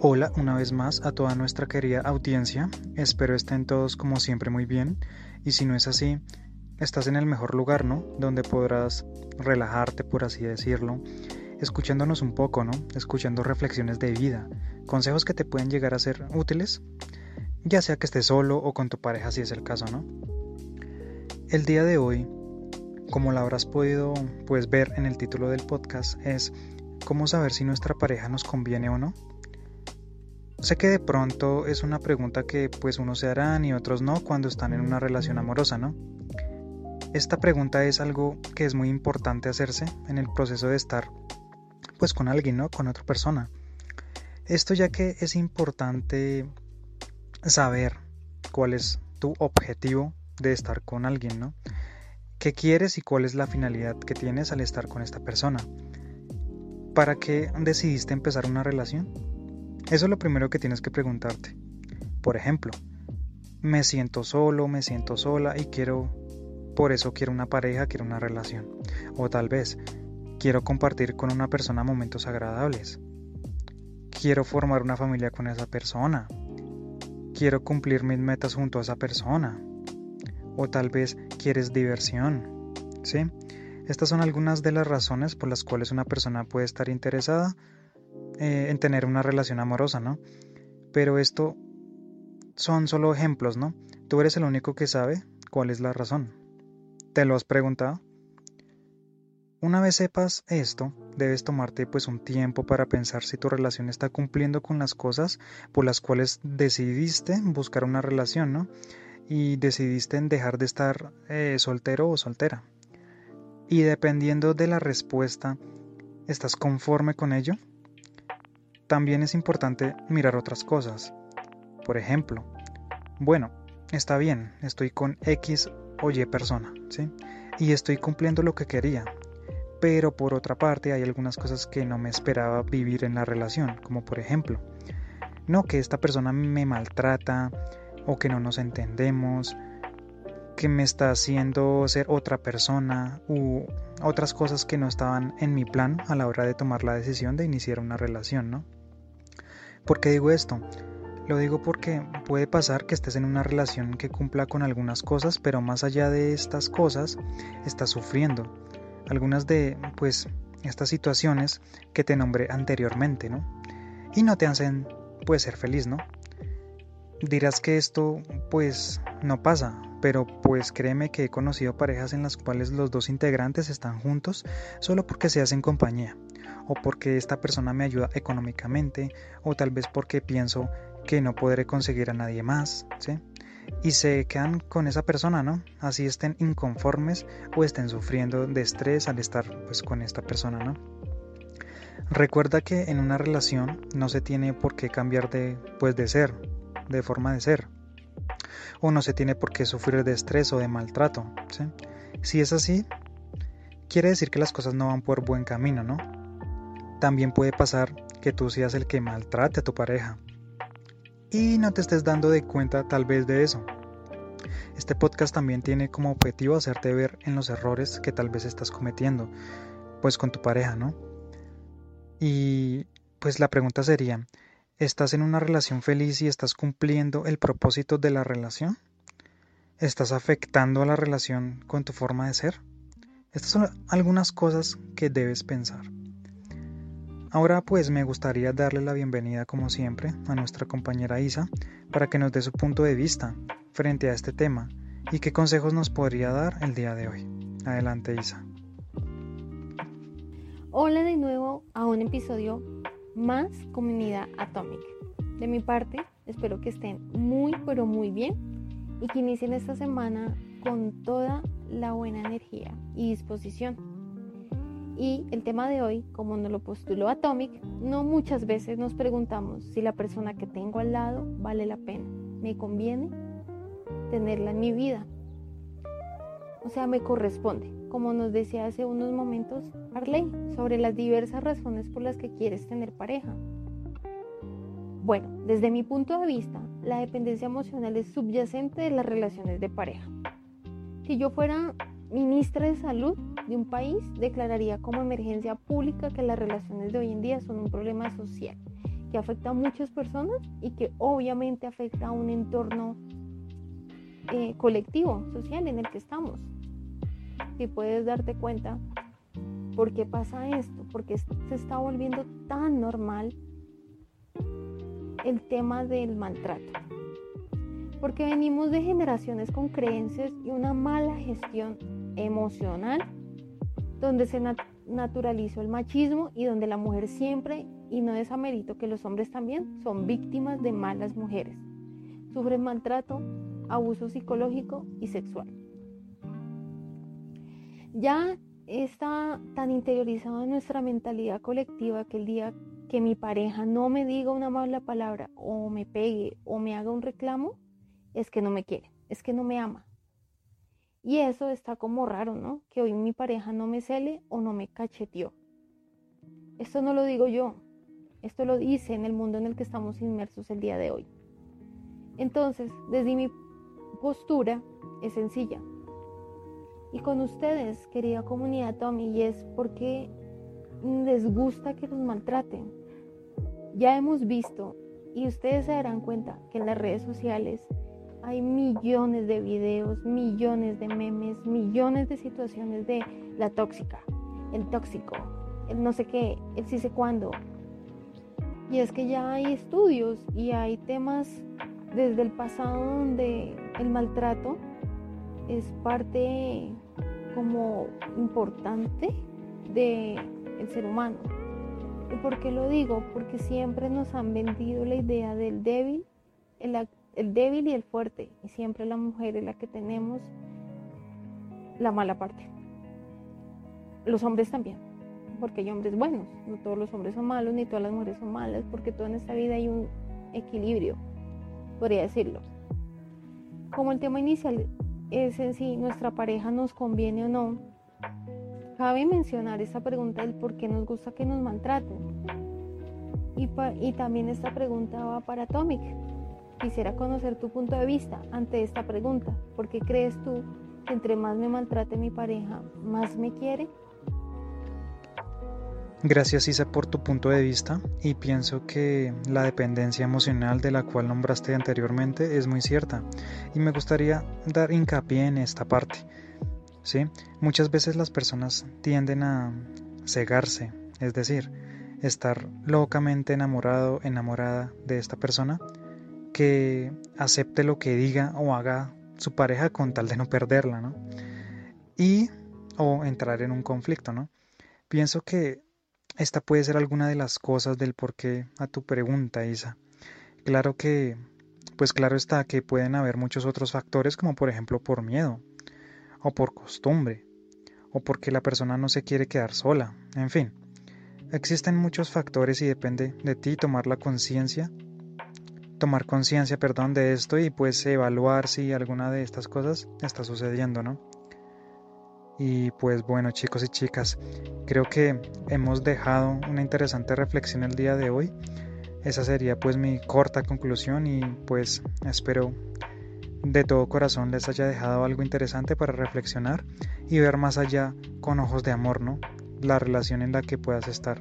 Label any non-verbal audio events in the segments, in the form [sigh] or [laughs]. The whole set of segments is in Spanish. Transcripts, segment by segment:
Hola una vez más a toda nuestra querida audiencia, espero estén todos como siempre muy bien y si no es así, estás en el mejor lugar, ¿no? Donde podrás relajarte, por así decirlo, escuchándonos un poco, ¿no? Escuchando reflexiones de vida, consejos que te pueden llegar a ser útiles, ya sea que estés solo o con tu pareja si es el caso, ¿no? El día de hoy, como lo habrás podido pues ver en el título del podcast, es cómo saber si nuestra pareja nos conviene o no. Sé que de pronto es una pregunta que pues unos se harán y otros no cuando están en una relación amorosa, ¿no? Esta pregunta es algo que es muy importante hacerse en el proceso de estar pues con alguien, ¿no? Con otra persona. Esto ya que es importante saber cuál es tu objetivo de estar con alguien, ¿no? ¿Qué quieres y cuál es la finalidad que tienes al estar con esta persona? ¿Para qué decidiste empezar una relación? Eso es lo primero que tienes que preguntarte. Por ejemplo, me siento solo, me siento sola y quiero, por eso quiero una pareja, quiero una relación. O tal vez, quiero compartir con una persona momentos agradables. Quiero formar una familia con esa persona. Quiero cumplir mis metas junto a esa persona. O tal vez quieres diversión. ¿Sí? Estas son algunas de las razones por las cuales una persona puede estar interesada eh, en tener una relación amorosa, ¿no? Pero esto son solo ejemplos, ¿no? Tú eres el único que sabe cuál es la razón. ¿Te lo has preguntado? Una vez sepas esto, debes tomarte pues un tiempo para pensar si tu relación está cumpliendo con las cosas por las cuales decidiste buscar una relación, ¿no? Y decidiste en dejar de estar eh, soltero o soltera. Y dependiendo de la respuesta, ¿estás conforme con ello? También es importante mirar otras cosas. Por ejemplo, bueno, está bien, estoy con X o Y persona, ¿sí? Y estoy cumpliendo lo que quería. Pero por otra parte hay algunas cosas que no me esperaba vivir en la relación, como por ejemplo, no que esta persona me maltrata o que no nos entendemos, que me está haciendo ser otra persona u otras cosas que no estaban en mi plan a la hora de tomar la decisión de iniciar una relación, ¿no? ¿Por qué digo esto? Lo digo porque puede pasar que estés en una relación que cumpla con algunas cosas, pero más allá de estas cosas, estás sufriendo. Algunas de, pues, estas situaciones que te nombré anteriormente, ¿no? Y no te hacen, pues, ser feliz, ¿no? Dirás que esto, pues, no pasa, pero pues créeme que he conocido parejas en las cuales los dos integrantes están juntos solo porque se hacen compañía o porque esta persona me ayuda económicamente o tal vez porque pienso que no podré conseguir a nadie más, ¿sí? Y se quedan con esa persona, ¿no? Así estén inconformes o estén sufriendo de estrés al estar pues con esta persona, ¿no? Recuerda que en una relación no se tiene por qué cambiar de pues de ser, de forma de ser. O no se tiene por qué sufrir de estrés o de maltrato, ¿sí? Si es así, quiere decir que las cosas no van por buen camino, ¿no? También puede pasar que tú seas el que maltrate a tu pareja y no te estés dando de cuenta tal vez de eso. Este podcast también tiene como objetivo hacerte ver en los errores que tal vez estás cometiendo, pues con tu pareja, ¿no? Y pues la pregunta sería, ¿estás en una relación feliz y estás cumpliendo el propósito de la relación? ¿Estás afectando a la relación con tu forma de ser? Estas son algunas cosas que debes pensar. Ahora pues me gustaría darle la bienvenida como siempre a nuestra compañera Isa para que nos dé su punto de vista frente a este tema y qué consejos nos podría dar el día de hoy. Adelante Isa. Hola de nuevo a un episodio más Comunidad Atómica. De mi parte, espero que estén muy pero muy bien y que inicien esta semana con toda la buena energía y disposición y el tema de hoy, como nos lo postuló Atomic, no muchas veces nos preguntamos si la persona que tengo al lado vale la pena. ¿Me conviene tenerla en mi vida? O sea, me corresponde, como nos decía hace unos momentos Arley, sobre las diversas razones por las que quieres tener pareja. Bueno, desde mi punto de vista, la dependencia emocional es subyacente de las relaciones de pareja. Si yo fuera ministra de Salud de un país declararía como emergencia pública que las relaciones de hoy en día son un problema social que afecta a muchas personas y que obviamente afecta a un entorno eh, colectivo, social en el que estamos. Si puedes darte cuenta por qué pasa esto, porque se está volviendo tan normal el tema del maltrato. Porque venimos de generaciones con creencias y una mala gestión emocional donde se naturalizó el machismo y donde la mujer siempre, y no desamerito que los hombres también, son víctimas de malas mujeres. Sufren maltrato, abuso psicológico y sexual. Ya está tan interiorizado en nuestra mentalidad colectiva que el día que mi pareja no me diga una mala palabra o me pegue o me haga un reclamo, es que no me quiere, es que no me ama. Y eso está como raro, ¿no? Que hoy mi pareja no me cele o no me cacheteó. Esto no lo digo yo, esto lo dice en el mundo en el que estamos inmersos el día de hoy. Entonces, desde mi postura es sencilla. Y con ustedes, querida comunidad Tommy, y es porque les gusta que los maltraten. Ya hemos visto, y ustedes se darán cuenta, que en las redes sociales hay millones de videos, millones de memes, millones de situaciones de la tóxica, el tóxico, el no sé qué, el sí sé cuándo. Y es que ya hay estudios y hay temas desde el pasado donde el maltrato es parte como importante del el ser humano. ¿Y por qué lo digo? Porque siempre nos han vendido la idea del débil, el, el débil y el fuerte. Y siempre la mujer es la que tenemos la mala parte. Los hombres también, porque hay hombres buenos. No todos los hombres son malos, ni todas las mujeres son malas, porque todo en esta vida hay un equilibrio, podría decirlo. Como el tema inicial es en si nuestra pareja nos conviene o no, cabe mencionar esta pregunta del por qué nos gusta que nos maltraten. Y, y también esta pregunta va para Atomic, Quisiera conocer tu punto de vista ante esta pregunta. ¿Por qué crees tú que entre más me maltrate mi pareja, más me quiere? Gracias Isa por tu punto de vista y pienso que la dependencia emocional de la cual nombraste anteriormente es muy cierta y me gustaría dar hincapié en esta parte. ¿sí? Muchas veces las personas tienden a cegarse, es decir, estar locamente enamorado, enamorada de esta persona que acepte lo que diga o haga su pareja con tal de no perderla, ¿no? Y o entrar en un conflicto, ¿no? Pienso que esta puede ser alguna de las cosas del porqué a tu pregunta, Isa. Claro que, pues claro está que pueden haber muchos otros factores como por ejemplo por miedo, o por costumbre, o porque la persona no se quiere quedar sola, en fin. Existen muchos factores y depende de ti tomar la conciencia tomar conciencia, perdón, de esto y pues evaluar si alguna de estas cosas está sucediendo, ¿no? Y pues bueno, chicos y chicas, creo que hemos dejado una interesante reflexión el día de hoy. Esa sería pues mi corta conclusión y pues espero de todo corazón les haya dejado algo interesante para reflexionar y ver más allá con ojos de amor, ¿no? La relación en la que puedas estar.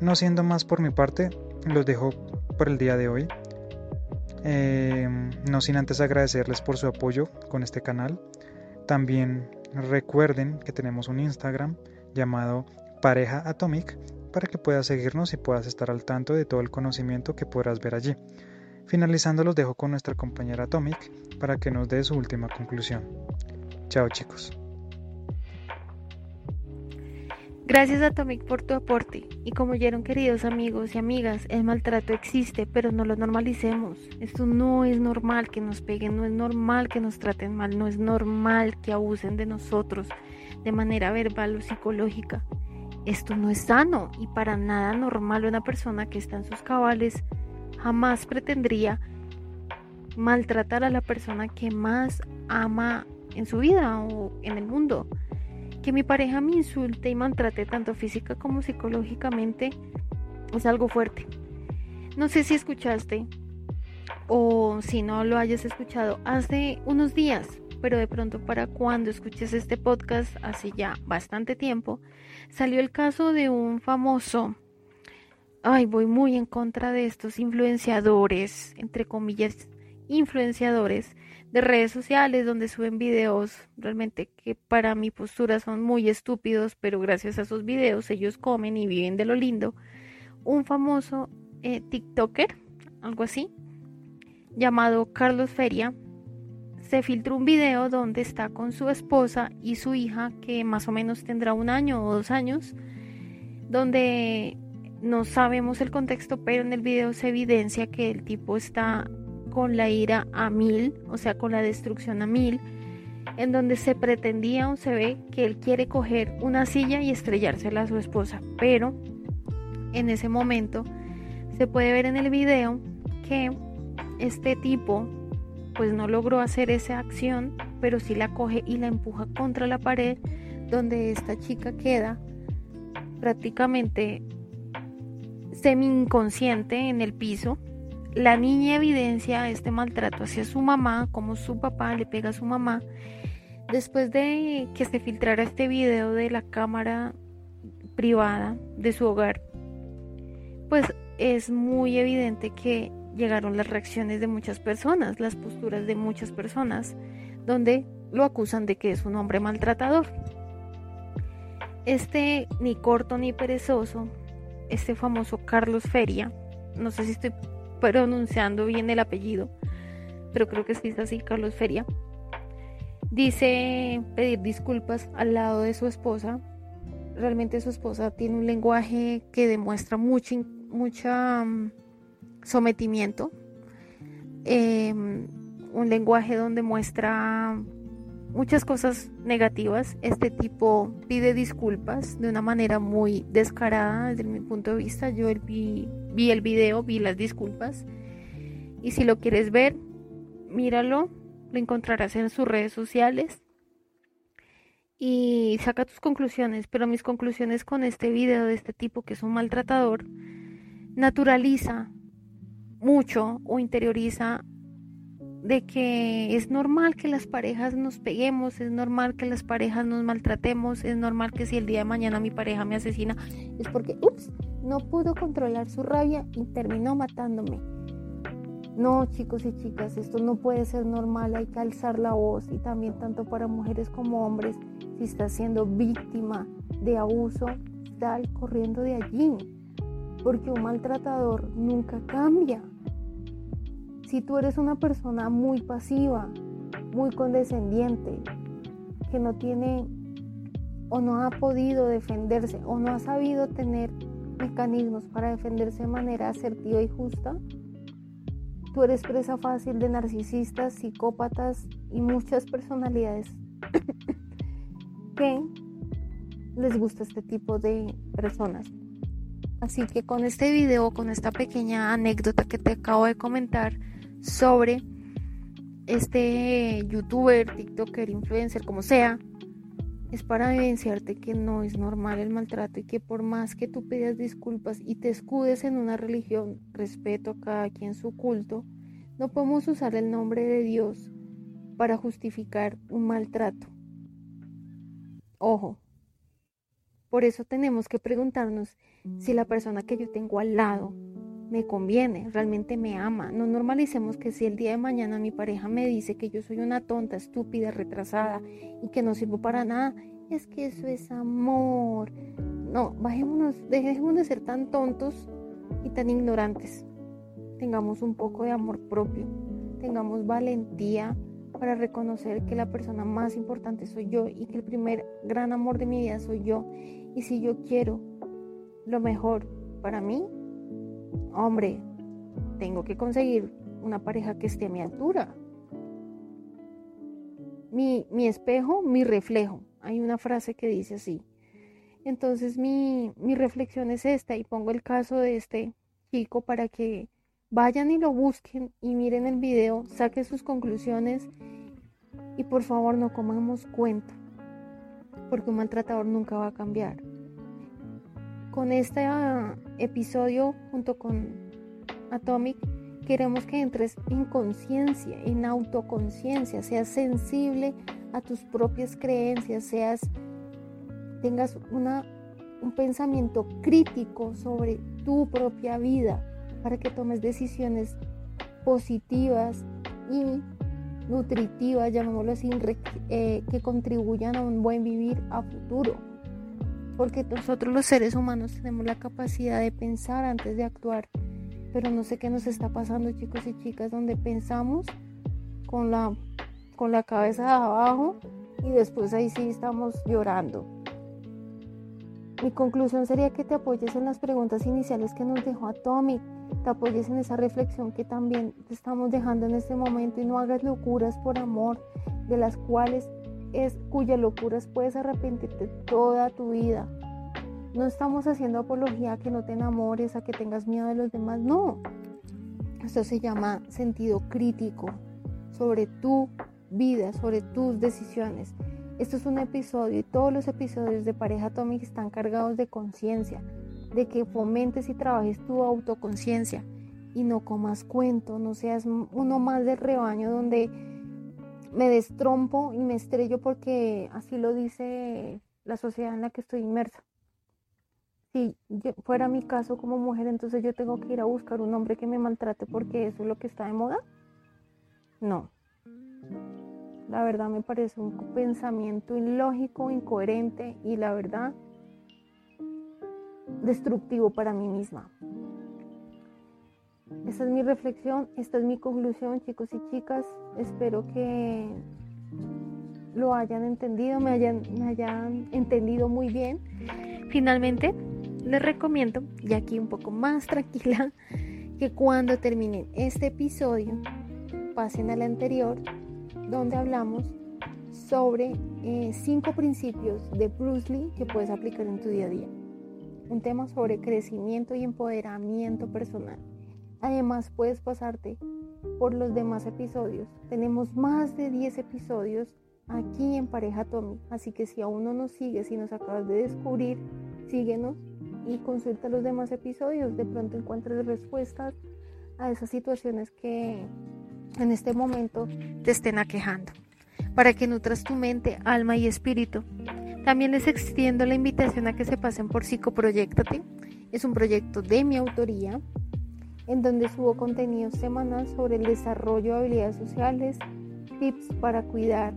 No siendo más por mi parte, los dejo por el día de hoy. Eh, no sin antes agradecerles por su apoyo con este canal. También recuerden que tenemos un Instagram llamado Pareja Atomic para que puedas seguirnos y puedas estar al tanto de todo el conocimiento que podrás ver allí. Finalizando los dejo con nuestra compañera Atomic para que nos dé su última conclusión. Chao chicos. Gracias Atomic por tu aporte. Y como oyeron queridos amigos y amigas, el maltrato existe, pero no lo normalicemos. Esto no es normal que nos peguen, no es normal que nos traten mal, no es normal que abusen de nosotros de manera verbal o psicológica. Esto no es sano y para nada normal una persona que está en sus cabales jamás pretendría maltratar a la persona que más ama en su vida o en el mundo. Que mi pareja me insulte y maltrate tanto física como psicológicamente es algo fuerte. No sé si escuchaste o si no lo hayas escuchado hace unos días, pero de pronto para cuando escuches este podcast, hace ya bastante tiempo, salió el caso de un famoso ay, voy muy en contra de estos influenciadores, entre comillas, influenciadores de redes sociales donde suben videos realmente que para mi postura son muy estúpidos, pero gracias a esos videos ellos comen y viven de lo lindo. Un famoso eh, TikToker, algo así, llamado Carlos Feria, se filtró un video donde está con su esposa y su hija, que más o menos tendrá un año o dos años, donde no sabemos el contexto, pero en el video se evidencia que el tipo está con la ira a mil, o sea, con la destrucción a mil, en donde se pretendía o se ve que él quiere coger una silla y estrellársela a su esposa, pero en ese momento se puede ver en el video que este tipo pues no logró hacer esa acción, pero sí la coge y la empuja contra la pared donde esta chica queda prácticamente semi inconsciente en el piso. La niña evidencia este maltrato hacia su mamá, como su papá le pega a su mamá. Después de que se filtrara este video de la cámara privada de su hogar, pues es muy evidente que llegaron las reacciones de muchas personas, las posturas de muchas personas, donde lo acusan de que es un hombre maltratador. Este ni corto ni perezoso, este famoso Carlos Feria, no sé si estoy pronunciando bien el apellido, pero creo que sí es así, Carlos Feria, dice pedir disculpas al lado de su esposa. Realmente su esposa tiene un lenguaje que demuestra mucha, mucha mm, sometimiento, em, un lenguaje donde muestra muchas cosas negativas. Este tipo pide disculpas de una manera muy descarada desde mi punto de vista. Yo vi, vi el video, vi las disculpas. Y si lo quieres ver, míralo, lo encontrarás en sus redes sociales. Y saca tus conclusiones, pero mis conclusiones con este video de este tipo que es un maltratador, naturaliza mucho o interioriza de que es normal que las parejas nos peguemos, es normal que las parejas nos maltratemos, es normal que si el día de mañana mi pareja me asesina es porque, ups, no pudo controlar su rabia y terminó matándome. No, chicos y chicas, esto no puede ser normal, hay que alzar la voz y también tanto para mujeres como hombres, si estás siendo víctima de abuso, sal corriendo de allí porque un maltratador nunca cambia. Si tú eres una persona muy pasiva, muy condescendiente, que no tiene o no ha podido defenderse o no ha sabido tener mecanismos para defenderse de manera asertiva y justa, tú eres presa fácil de narcisistas, psicópatas y muchas personalidades [coughs] que les gusta este tipo de personas. Así que con este video, con esta pequeña anécdota que te acabo de comentar sobre este youtuber, tiktoker, influencer, como sea, es para evidenciarte que no es normal el maltrato y que por más que tú pidas disculpas y te escudes en una religión, respeto a cada quien su culto, no podemos usar el nombre de Dios para justificar un maltrato. Ojo, por eso tenemos que preguntarnos si la persona que yo tengo al lado me conviene, realmente me ama. No normalicemos que si el día de mañana mi pareja me dice que yo soy una tonta, estúpida, retrasada y que no sirvo para nada, es que eso es amor. No, bajémonos, dejemos de ser tan tontos y tan ignorantes. Tengamos un poco de amor propio, tengamos valentía para reconocer que la persona más importante soy yo y que el primer gran amor de mi vida soy yo. Y si yo quiero lo mejor para mí, hombre, tengo que conseguir una pareja que esté a mi altura. Mi, mi espejo, mi reflejo. Hay una frase que dice así. Entonces mi, mi reflexión es esta y pongo el caso de este chico para que vayan y lo busquen y miren el video, saquen sus conclusiones y por favor no comamos cuento, porque un maltratador nunca va a cambiar con este ah, episodio junto con Atomic queremos que entres en conciencia, en autoconciencia, seas sensible a tus propias creencias, seas tengas una un pensamiento crítico sobre tu propia vida para que tomes decisiones positivas y nutritivas, llamémoslo así, eh, que contribuyan a un buen vivir a futuro. Porque nosotros los seres humanos tenemos la capacidad de pensar antes de actuar. Pero no sé qué nos está pasando chicos y chicas, donde pensamos con la, con la cabeza de abajo y después ahí sí estamos llorando. Mi conclusión sería que te apoyes en las preguntas iniciales que nos dejó Atomic te apoyes en esa reflexión que también te estamos dejando en este momento y no hagas locuras por amor, de las cuales es cuyas locuras puedes arrepentirte toda tu vida. No estamos haciendo apología a que no te enamores, a que tengas miedo de los demás, no. Esto se llama sentido crítico sobre tu vida, sobre tus decisiones. Esto es un episodio y todos los episodios de Pareja Atomic están cargados de conciencia, de que fomentes y trabajes tu autoconciencia y no comas cuento, no seas uno más del rebaño donde me destrompo y me estrello porque así lo dice la sociedad en la que estoy inmersa. Si fuera mi caso como mujer, entonces yo tengo que ir a buscar un hombre que me maltrate porque eso es lo que está de moda. No. La verdad me parece un pensamiento ilógico, incoherente y la verdad destructivo para mí misma. Esta es mi reflexión, esta es mi conclusión, chicos y chicas. Espero que lo hayan entendido, me hayan, entendido muy bien. Finalmente, les recomiendo, y aquí un poco más [laughs] tranquila, que cuando terminen este episodio, pasen al anterior, donde hablamos sobre eh, cinco principios de Bruce Lee que puedes aplicar en tu día a día un tema sobre crecimiento y empoderamiento personal. Además, puedes pasarte por los demás episodios. Tenemos más de 10 episodios aquí en Pareja Tommy, así que si aún no nos sigues y nos acabas de descubrir, síguenos y consulta los demás episodios. De pronto encuentres respuestas a esas situaciones que en este momento te estén aquejando, para que nutras tu mente, alma y espíritu también les extiendo la invitación a que se pasen por Psicoproyectate. Es un proyecto de mi autoría en donde subo contenido semanal sobre el desarrollo de habilidades sociales, tips para cuidar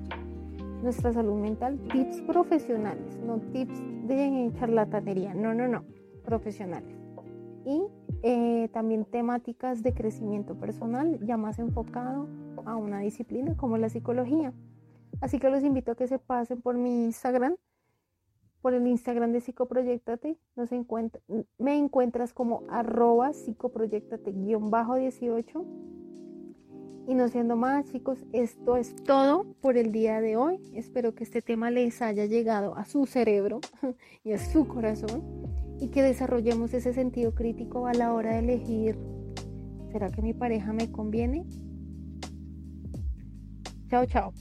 nuestra salud mental, tips profesionales, no tips de charlatanería, no, no, no, profesionales. Y eh, también temáticas de crecimiento personal, ya más enfocado a una disciplina como la psicología. Así que los invito a que se pasen por mi Instagram, por el Instagram de Psicoproyectate. Me encuentras como arroba psicoproyectate-18. Y no siendo más, chicos, esto es todo por el día de hoy. Espero que este tema les haya llegado a su cerebro [laughs] y a su corazón y que desarrollemos ese sentido crítico a la hora de elegir, ¿será que mi pareja me conviene? Chao, chao.